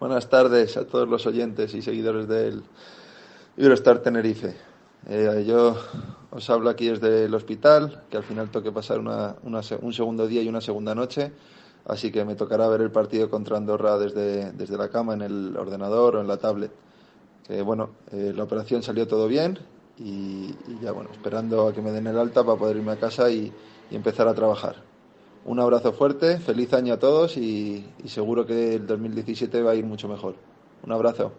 Buenas tardes a todos los oyentes y seguidores del Eurostar Tenerife. Eh, yo os hablo aquí desde el hospital, que al final toque pasar un segundo día y una segunda noche, así que me tocará ver el partido contra Andorra desde, desde la cama, en el ordenador o en la tablet. bueno, eh, la operación salió todo bien y, ya bueno, esperando a que me den el alta para poder irme a casa y empezar a trabajar. Un abrazo fuerte, feliz año a todos y, seguro que el 2017 va a ir mucho mejor. Un abrazo.